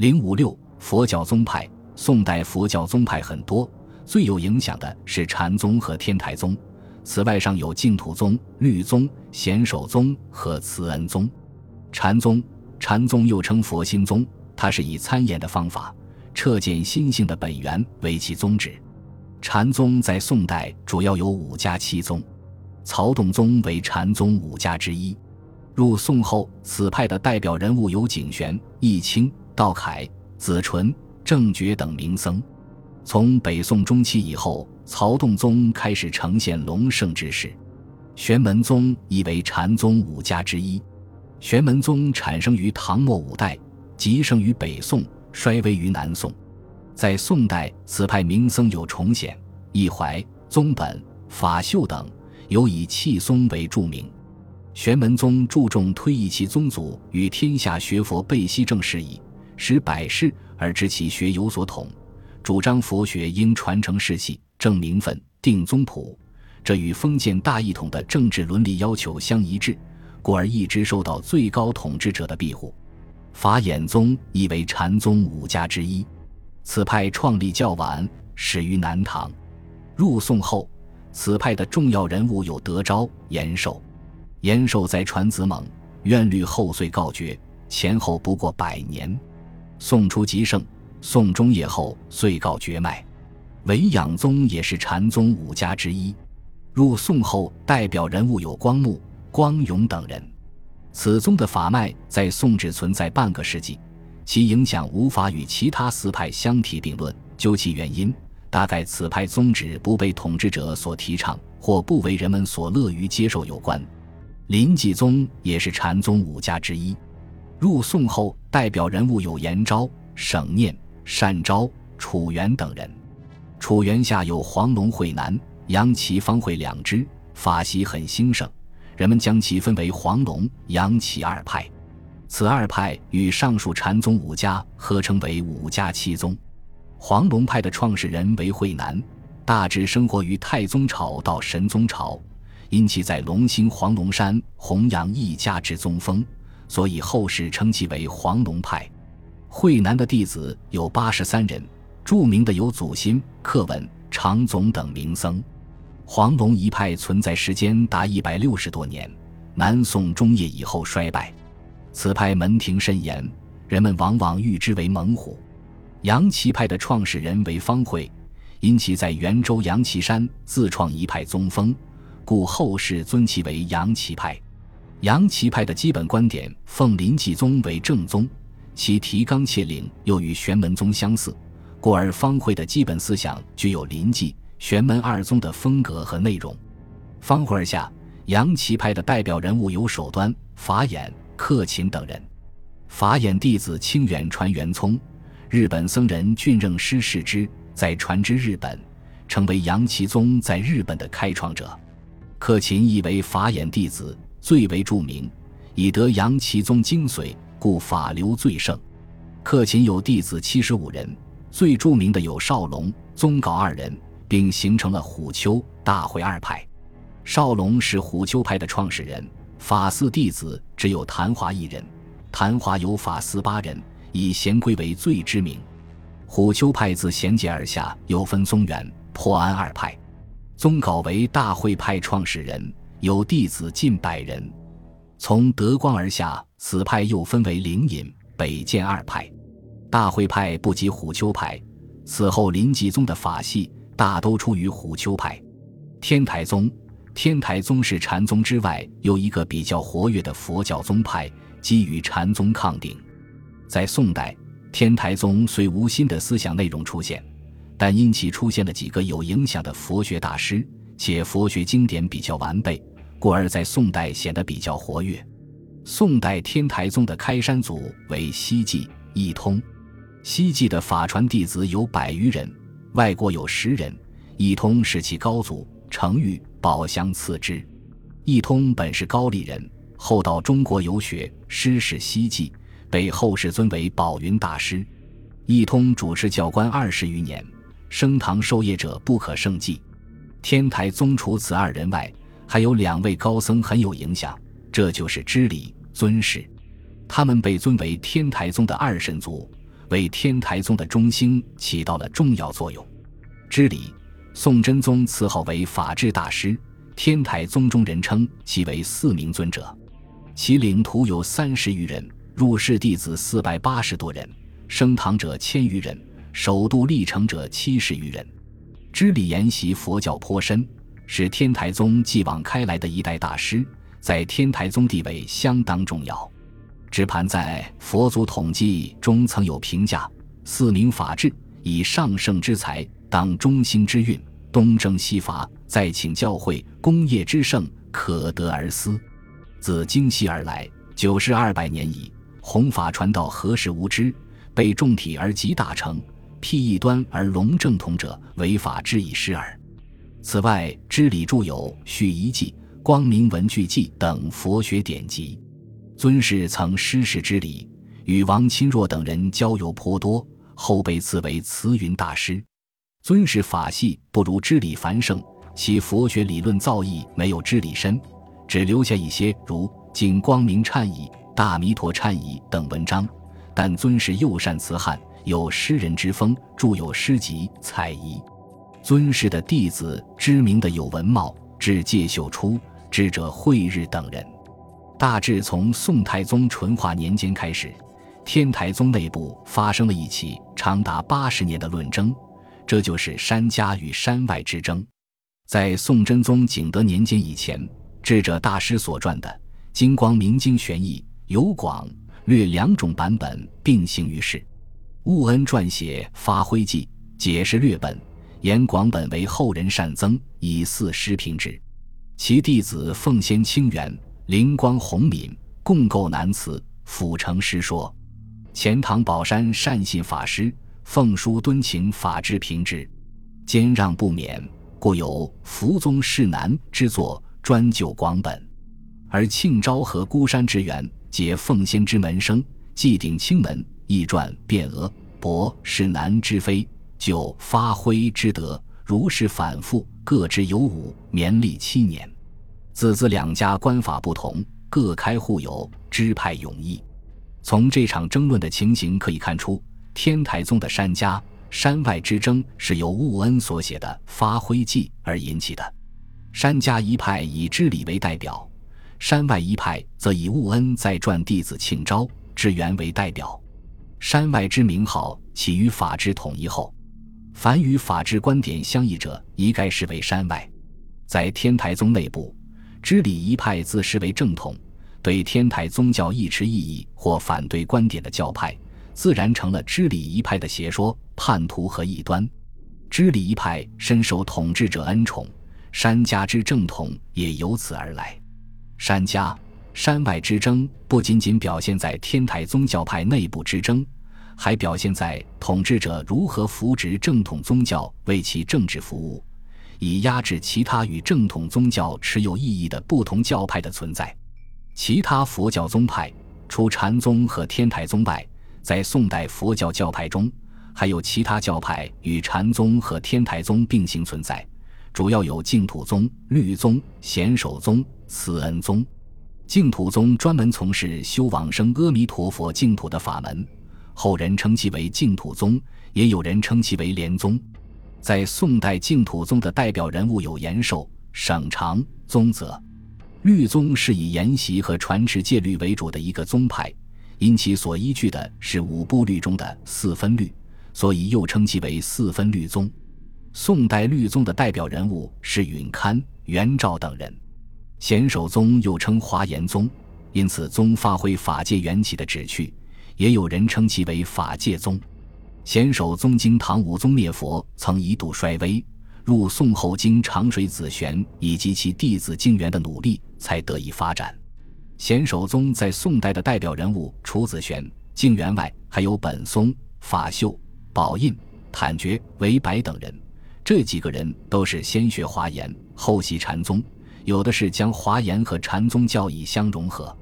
零五六佛教宗派，宋代佛教宗派很多，最有影响的是禅宗和天台宗。此外，尚有净土宗、律宗、显首宗和慈恩宗。禅宗，禅宗又称佛心宗，它是以参研的方法，彻见心性的本源为其宗旨。禅宗在宋代主要有五家七宗，曹洞宗为禅宗五家之一。入宋后，此派的代表人物有景玄、义清、道恺、子纯、郑觉等名僧。从北宋中期以后，曹洞宗开始呈现隆盛之势。玄门宗亦为禅宗五家之一。玄门宗产生于唐末五代，极盛于北宋，衰微于南宋。在宋代，此派名僧有重显、义怀、宗本、法秀等，尤以契松为著名。玄门宗注重推移其宗祖与天下学佛背息正事宜，使百世而知其学有所统，主张佛学应传承世系、正名分、定宗谱，这与封建大一统的政治伦理要求相一致，故而一直受到最高统治者的庇护。法眼宗亦为禅宗五家之一。此派创立较晚，始于南唐。入宋后，此派的重要人物有德昭、延寿。延寿在传子猛，愿律后遂告绝，前后不过百年。宋初极盛，宋中叶后遂告绝脉。维养宗也是禅宗五家之一。入宋后，代表人物有光目、光永等人。此宗的法脉在宋只存在半个世纪。其影响无法与其他四派相提并论。究其原因，大概此派宗旨不被统治者所提倡，或不为人们所乐于接受有关。临济宗也是禅宗五家之一。入宋后，代表人物有延昭、省念、单昭、楚元等人。楚元下有黄龙会南、杨岐方会两支，法习很兴盛，人们将其分为黄龙、杨岐二派。此二派与上述禅宗五家合称为五家七宗。黄龙派的创始人为慧南，大致生活于太宗朝到神宗朝，因其在龙兴黄龙山弘扬一家之宗风，所以后世称其为黄龙派。惠南的弟子有八十三人，著名的有祖新、克文、常总等名僧。黄龙一派存在时间达一百六十多年，南宋中叶以后衰败。此派门庭甚严，人们往往誉之为猛虎。杨岐派的创始人为方慧，因其在元州杨岐山自创一派宗风，故后世尊其为杨岐派。杨岐派的基本观点奉临济宗为正宗，其提纲挈领又与玄门宗相似，故而方慧的基本思想具有临济、玄门二宗的风格和内容。方慧下，杨岐派的代表人物有守端、法眼。克勤等人，法眼弟子清远传元聪，日本僧人俊任师世之，在传之日本，成为杨岐宗在日本的开创者。克勤亦为法眼弟子，最为著名，以得杨岐宗精髓，故法流最盛。克勤有弟子七十五人，最著名的有少龙、宗杲二人，并形成了虎丘、大会二派。少龙是虎丘派的创始人。法寺弟子只有昙华一人，昙华有法寺八人，以贤归为最知名。虎丘派自贤杰而下，又分宗元、破安二派。宗杲为大会派创始人，有弟子近百人。从德光而下，此派又分为灵隐、北渐二派。大会派不及虎丘派，此后临济宗的法系大都出于虎丘派。天台宗。天台宗是禅宗之外又一个比较活跃的佛教宗派，基于禅宗抗鼎。在宋代，天台宗虽无新的思想内容出现，但因其出现了几个有影响的佛学大师，且佛学经典比较完备，故而在宋代显得比较活跃。宋代天台宗的开山祖为西继、义通，西寂的法传弟子有百余人，外国有十人，义通是其高祖。程昱、宝相次之。义通本是高丽人，后到中国游学，师事西寂，被后世尊为宝云大师。义通主持教官二十余年，升堂授业者不可胜计。天台宗除此二人外，还有两位高僧很有影响，这就是知礼、尊师。他们被尊为天台宗的二神族，为天台宗的中兴起到了重要作用。知礼，宋真宗赐号为法治大师，天台宗中人称其为四明尊者，其领徒有三十余人，入室弟子四百八十多人，升堂者千余人，首度立成者七十余人。知礼研习佛教颇深，是天台宗继往开来的一代大师，在天台宗地位相当重要。知盘在《佛祖统计》中曾有评价：“四明法治，以上圣之才，当中兴之运，东征西伐，再请教诲，功业之盛，可得而思。自京西而来，九世二百年矣。弘法传道，何时无知？被众体而集大成，辟异端而隆正统者，为法之以师耳。此外，知礼著有《续遗记》《光明文具记》等佛学典籍。”尊氏曾师事之礼，与王钦若等人交游颇多，后被赐为慈云大师。尊氏法系不如知礼繁盛，其佛学理论造诣没有知礼深，只留下一些如《净光明忏仪》《大弥陀忏仪》等文章。但尊氏又善辞汉，有诗人之风，著有诗集《彩仪》。尊师的弟子知名的有文茂、至介秀初、智者慧日等人。大致从宋太宗淳化年间开始，天台宗内部发生了一起长达八十年的论争，这就是山家与山外之争。在宋真宗景德年间以前，智者大师所撰的《金光明经玄义》有广略两种版本并行于世。悟恩撰写《发挥记》，解释略本，言广本为后人善增，以四师平之。其弟子奉先清源。灵光宏敏，共构南词，辅成诗说。钱塘宝山善信法师奉书敦请法之平之，兼让不免，故有福宗世南之作专就广本。而庆昭和孤山之源，皆奉先之门生，既顶清门，亦传卞额博世南之非，就发挥之德，如是反复，各之有五，绵历七年。子子两家官法不同，各开户有支派勇毅。从这场争论的情形可以看出，天台宗的山家山外之争是由悟恩所写的《发挥记》而引起的。山家一派以知礼为代表，山外一派则以悟恩在传弟子庆昭、智源为代表。山外之名号起于法治统一后，凡与法治观点相异者，一概视为山外。在天台宗内部。知礼一派自视为正统，对天台宗教一持异议或反对观点的教派，自然成了知礼一派的邪说、叛徒和异端。知礼一派深受统治者恩宠，山家之正统也由此而来。山家山外之争不仅仅表现在天台宗教派内部之争，还表现在统治者如何扶植正统宗教为其政治服务。以压制其他与正统宗教持有异议的不同教派的存在。其他佛教宗派，除禅宗和天台宗外，在宋代佛教教派中，还有其他教派与禅宗和天台宗并行存在，主要有净土宗、律宗、显首宗、慈恩宗。净土宗专门从事修往生阿弥陀佛净土的法门，后人称其为净土宗，也有人称其为莲宗。在宋代净土宗的代表人物有延寿、省长、宗泽。律宗是以研习和传持戒律为主的一个宗派，因其所依据的是五部律中的四分律，所以又称其为四分律宗。宋代律宗的代表人物是允堪、元照等人。显首宗又称华严宗，因此宗发挥法界缘起的旨趣，也有人称其为法界宗。显首宗经唐武宗灭佛，曾一度衰微，入宋后经长水子玄以及其弟子静元的努力，才得以发展。显首宗在宋代的代表人物除子玄、静元外，还有本松、法秀、宝印、坦觉、韦白等人。这几个人都是先学华严，后习禅宗，有的是将华严和禅宗教义相融合。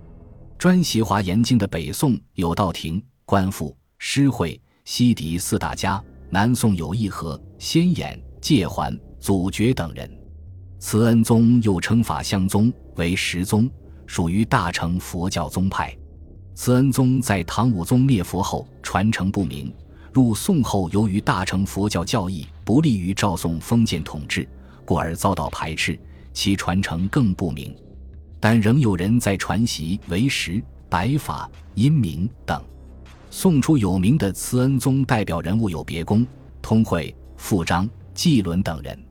专习华严经的北宋有道庭、官复、诗会。西狄四大家，南宋有义和、先衍、戒环、祖觉等人。慈恩宗又称法相宗，为十宗，属于大乘佛教宗派。慈恩宗在唐武宗灭佛后传承不明，入宋后由于大乘佛教教义不利于赵宋封建统治，故而遭到排斥，其传承更不明。但仍有人在传习为实、白法、阴明等。宋初有名的慈恩宗代表人物有别公、通惠、富章、季伦等人。